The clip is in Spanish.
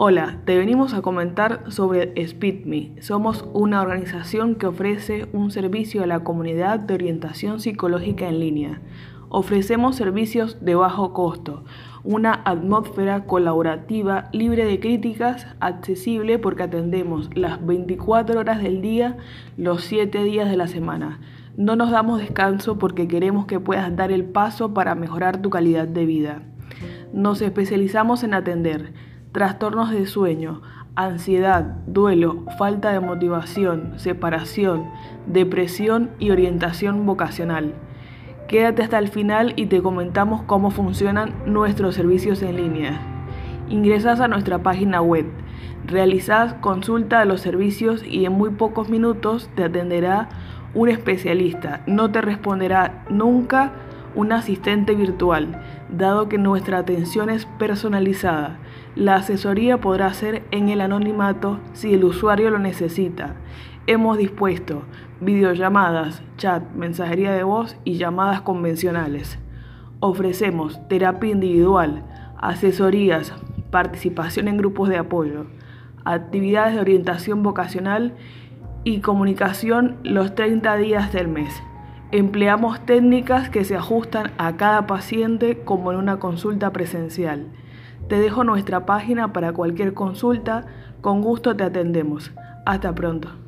Hola, te venimos a comentar sobre SpeedMe. Somos una organización que ofrece un servicio a la comunidad de orientación psicológica en línea. Ofrecemos servicios de bajo costo, una atmósfera colaborativa libre de críticas, accesible porque atendemos las 24 horas del día, los 7 días de la semana. No nos damos descanso porque queremos que puedas dar el paso para mejorar tu calidad de vida. Nos especializamos en atender trastornos de sueño, ansiedad, duelo, falta de motivación, separación, depresión y orientación vocacional. Quédate hasta el final y te comentamos cómo funcionan nuestros servicios en línea. Ingresas a nuestra página web, realizas consulta de los servicios y en muy pocos minutos te atenderá un especialista. No te responderá nunca un asistente virtual, dado que nuestra atención es personalizada. La asesoría podrá ser en el anonimato si el usuario lo necesita. Hemos dispuesto videollamadas, chat, mensajería de voz y llamadas convencionales. Ofrecemos terapia individual, asesorías, participación en grupos de apoyo, actividades de orientación vocacional y comunicación los 30 días del mes. Empleamos técnicas que se ajustan a cada paciente como en una consulta presencial. Te dejo nuestra página para cualquier consulta, con gusto te atendemos. Hasta pronto.